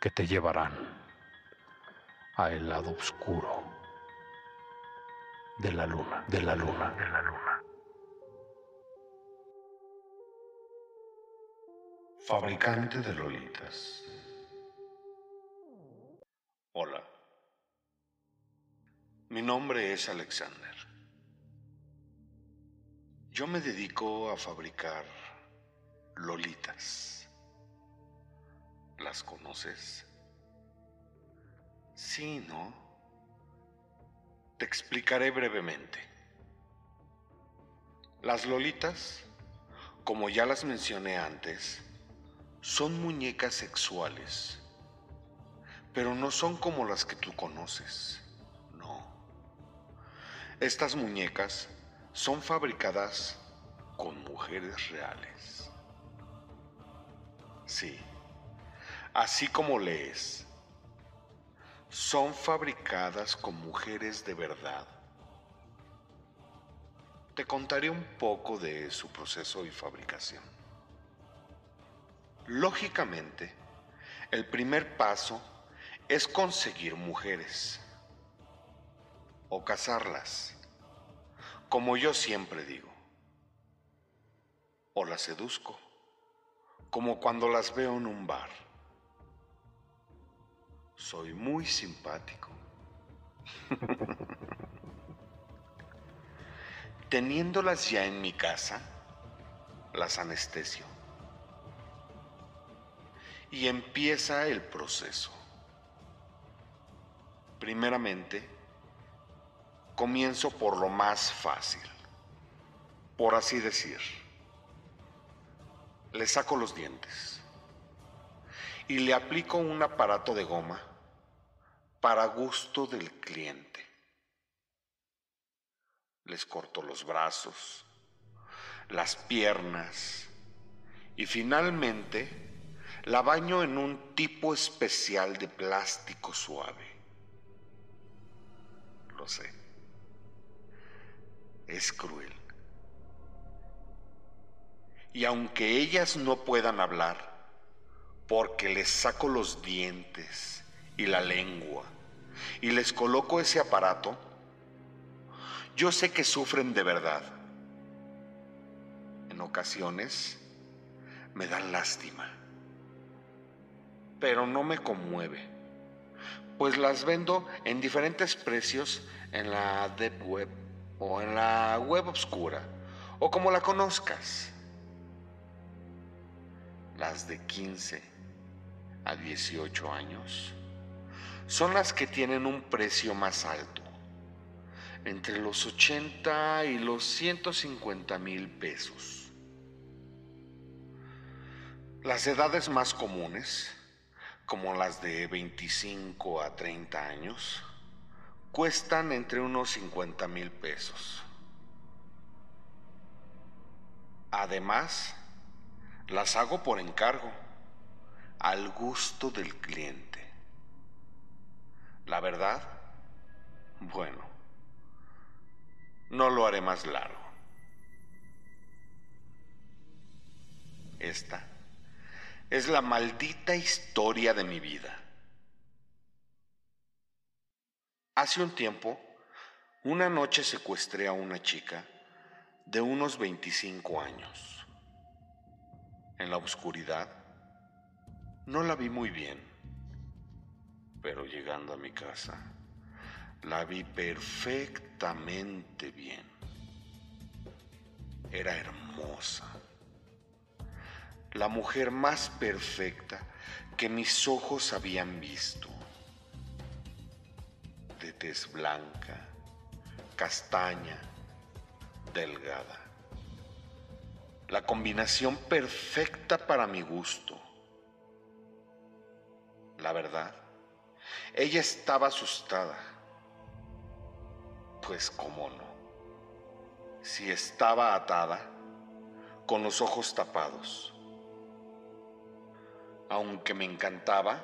que te llevarán a el lado oscuro de la luna, de la luna, de la luna. Fabricante de Lolitas. Hola. Mi nombre es Alexander. Yo me dedico a fabricar Lolitas. ¿Las conoces? Sí, ¿no? Te explicaré brevemente. Las Lolitas, como ya las mencioné antes, son muñecas sexuales, pero no son como las que tú conoces, no. Estas muñecas son fabricadas con mujeres reales. Sí, así como lees, son fabricadas con mujeres de verdad. Te contaré un poco de su proceso y fabricación. Lógicamente, el primer paso es conseguir mujeres o casarlas, como yo siempre digo, o las seduzco, como cuando las veo en un bar. Soy muy simpático. Teniéndolas ya en mi casa, las anestesio y empieza el proceso. Primeramente, comienzo por lo más fácil, por así decir. Le saco los dientes y le aplico un aparato de goma para gusto del cliente. Les corto los brazos, las piernas y finalmente la baño en un tipo especial de plástico suave. Lo sé. Es cruel. Y aunque ellas no puedan hablar, porque les saco los dientes y la lengua y les coloco ese aparato, yo sé que sufren de verdad. En ocasiones me dan lástima pero no me conmueve, pues las vendo en diferentes precios en la Deep Web o en la web oscura o como la conozcas. Las de 15 a 18 años son las que tienen un precio más alto, entre los 80 y los 150 mil pesos. Las edades más comunes como las de 25 a 30 años, cuestan entre unos 50 mil pesos. Además, las hago por encargo, al gusto del cliente. La verdad, bueno, no lo haré más largo. Esta es la maldita historia de mi vida. Hace un tiempo, una noche secuestré a una chica de unos 25 años. En la oscuridad, no la vi muy bien, pero llegando a mi casa, la vi perfectamente bien. Era hermosa la mujer más perfecta que mis ojos habían visto. De tez blanca, castaña, delgada. La combinación perfecta para mi gusto. La verdad, Ella estaba asustada. Pues cómo no. Si estaba atada, con los ojos tapados. Aunque me encantaba,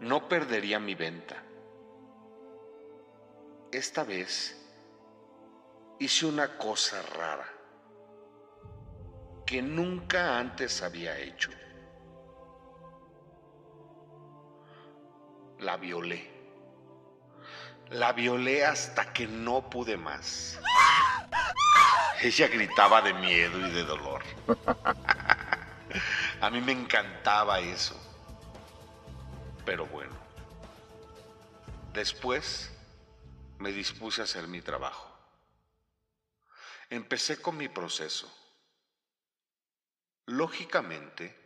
no perdería mi venta. Esta vez hice una cosa rara que nunca antes había hecho. La violé. La violé hasta que no pude más. Ella gritaba de miedo y de dolor. A mí me encantaba eso. Pero bueno. Después me dispuse a hacer mi trabajo. Empecé con mi proceso. Lógicamente,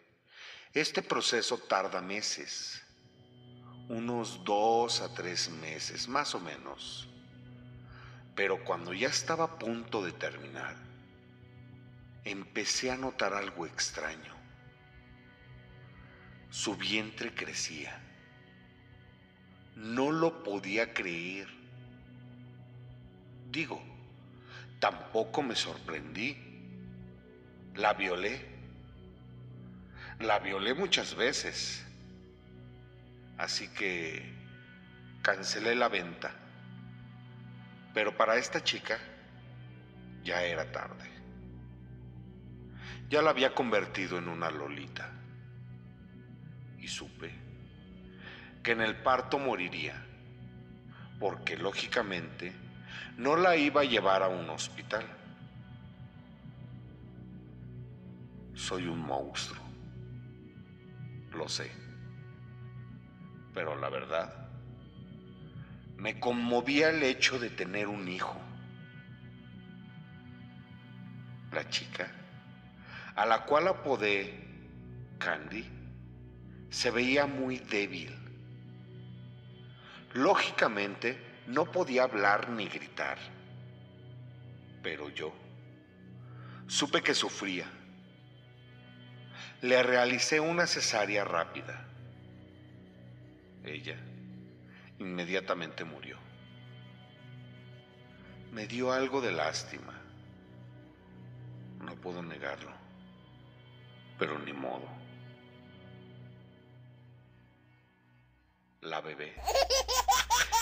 este proceso tarda meses, unos dos a tres meses más o menos. Pero cuando ya estaba a punto de terminar, empecé a notar algo extraño. Su vientre crecía. No lo podía creer. Digo, tampoco me sorprendí. La violé. La violé muchas veces. Así que cancelé la venta. Pero para esta chica ya era tarde. Ya la había convertido en una lolita. Y supe que en el parto moriría, porque lógicamente no la iba a llevar a un hospital. Soy un monstruo, lo sé, pero la verdad, me conmovía el hecho de tener un hijo. La chica, a la cual apodé Candy, se veía muy débil. Lógicamente, no podía hablar ni gritar. Pero yo supe que sufría. Le realicé una cesárea rápida. Ella inmediatamente murió. Me dio algo de lástima. No puedo negarlo. Pero ni modo. La bebé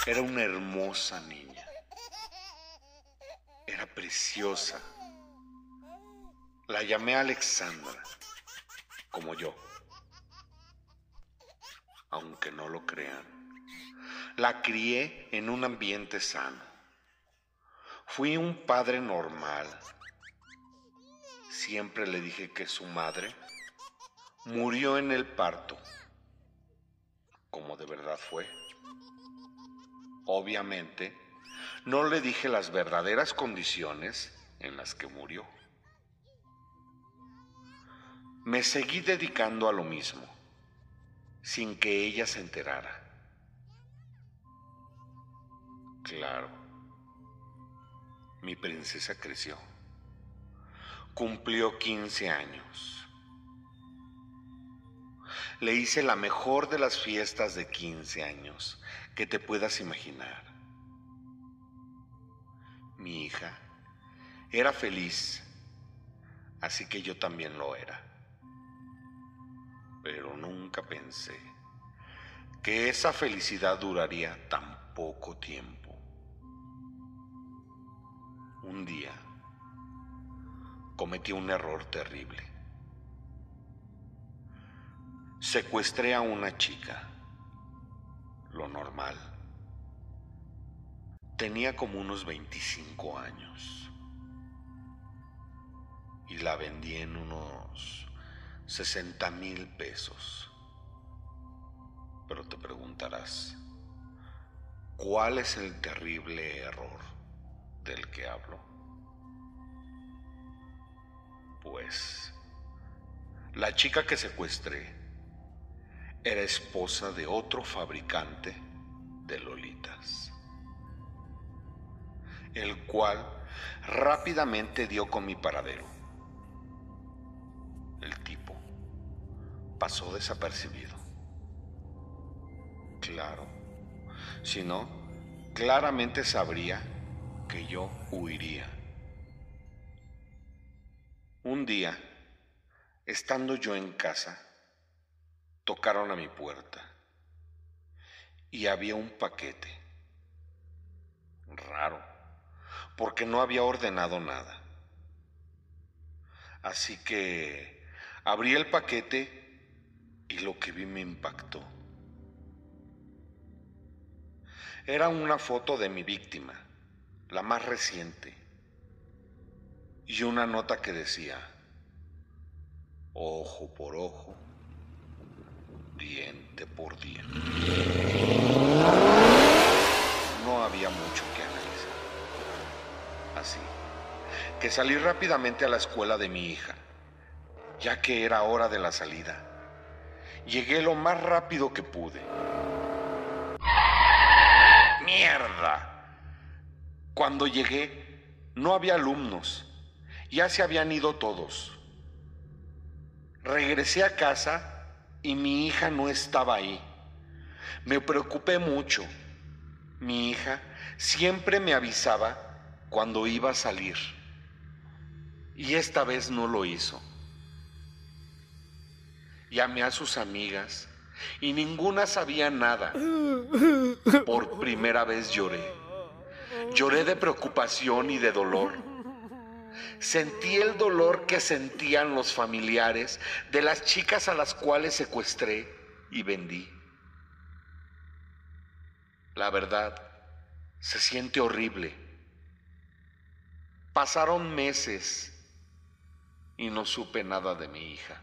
era una hermosa niña. Era preciosa. La llamé Alexandra, como yo. Aunque no lo crean. La crié en un ambiente sano. Fui un padre normal. Siempre le dije que su madre murió en el parto, como de verdad fue. Obviamente, no le dije las verdaderas condiciones en las que murió. Me seguí dedicando a lo mismo, sin que ella se enterara. Claro, mi princesa creció. Cumplió 15 años. Le hice la mejor de las fiestas de 15 años que te puedas imaginar. Mi hija era feliz, así que yo también lo era. Pero nunca pensé que esa felicidad duraría tan poco tiempo. Un día cometí un error terrible. Secuestré a una chica lo normal. Tenía como unos 25 años y la vendí en unos 60 mil pesos. Pero te preguntarás, ¿cuál es el terrible error del que hablo? Pues la chica que secuestré era esposa de otro fabricante de lolitas, el cual rápidamente dio con mi paradero. El tipo pasó desapercibido. Claro. Si no, claramente sabría que yo huiría. Un día, estando yo en casa, tocaron a mi puerta y había un paquete. Raro, porque no había ordenado nada. Así que abrí el paquete y lo que vi me impactó. Era una foto de mi víctima, la más reciente, y una nota que decía, ojo por ojo, diente por diente. No había mucho que analizar. Así que salí rápidamente a la escuela de mi hija, ya que era hora de la salida. Llegué lo más rápido que pude. ¡Mierda! Cuando llegué, no había alumnos. Ya se habían ido todos. Regresé a casa y mi hija no estaba ahí. Me preocupé mucho. Mi hija siempre me avisaba cuando iba a salir. Y esta vez no lo hizo. Llamé a sus amigas y ninguna sabía nada. Por primera vez lloré. Lloré de preocupación y de dolor. Sentí el dolor que sentían los familiares de las chicas a las cuales secuestré y vendí. La verdad, se siente horrible. Pasaron meses y no supe nada de mi hija,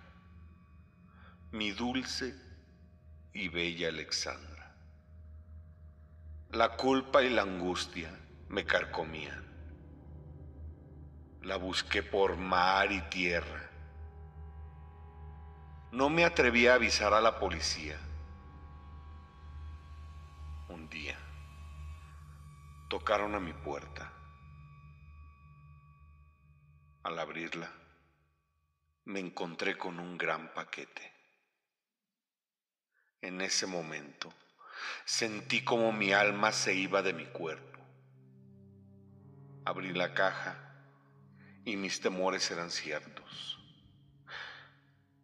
mi dulce y bella Alexandra. La culpa y la angustia me carcomían. La busqué por mar y tierra. No me atreví a avisar a la policía. Un día tocaron a mi puerta. Al abrirla, me encontré con un gran paquete. En ese momento sentí como mi alma se iba de mi cuerpo. Abrí la caja y mis temores eran ciertos.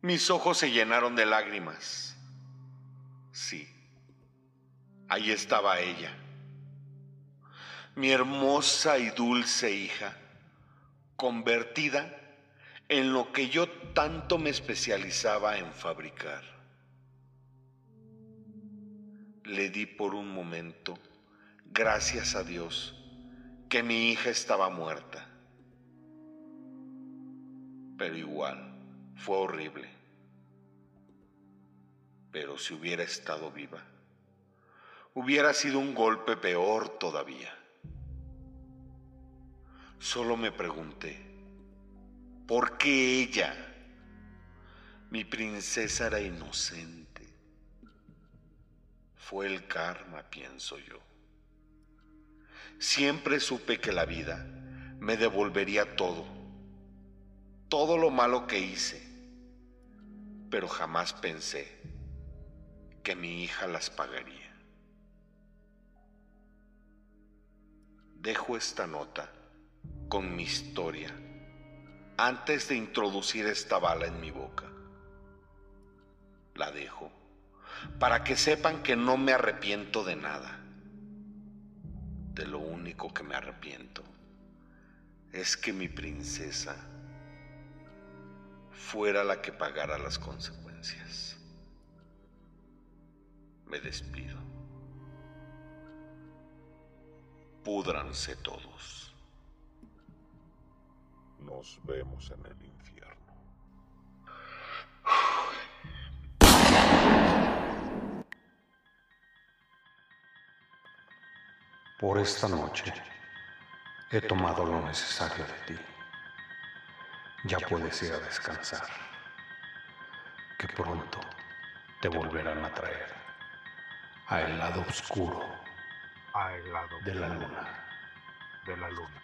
Mis ojos se llenaron de lágrimas. Sí, ahí estaba ella, mi hermosa y dulce hija, convertida en lo que yo tanto me especializaba en fabricar. Le di por un momento, gracias a Dios, que mi hija estaba muerta pero igual fue horrible. Pero si hubiera estado viva, hubiera sido un golpe peor todavía. Solo me pregunté, ¿por qué ella, mi princesa, era inocente? Fue el karma, pienso yo. Siempre supe que la vida me devolvería todo todo lo malo que hice, pero jamás pensé que mi hija las pagaría. Dejo esta nota con mi historia antes de introducir esta bala en mi boca. La dejo para que sepan que no me arrepiento de nada. De lo único que me arrepiento es que mi princesa fuera la que pagara las consecuencias. Me despido. Púdranse todos. Nos vemos en el Por esta noche he tomado lo necesario de ti ya puedes ir a descansar, que pronto te volverán a traer a el lado oscuro de la luna. de la luna.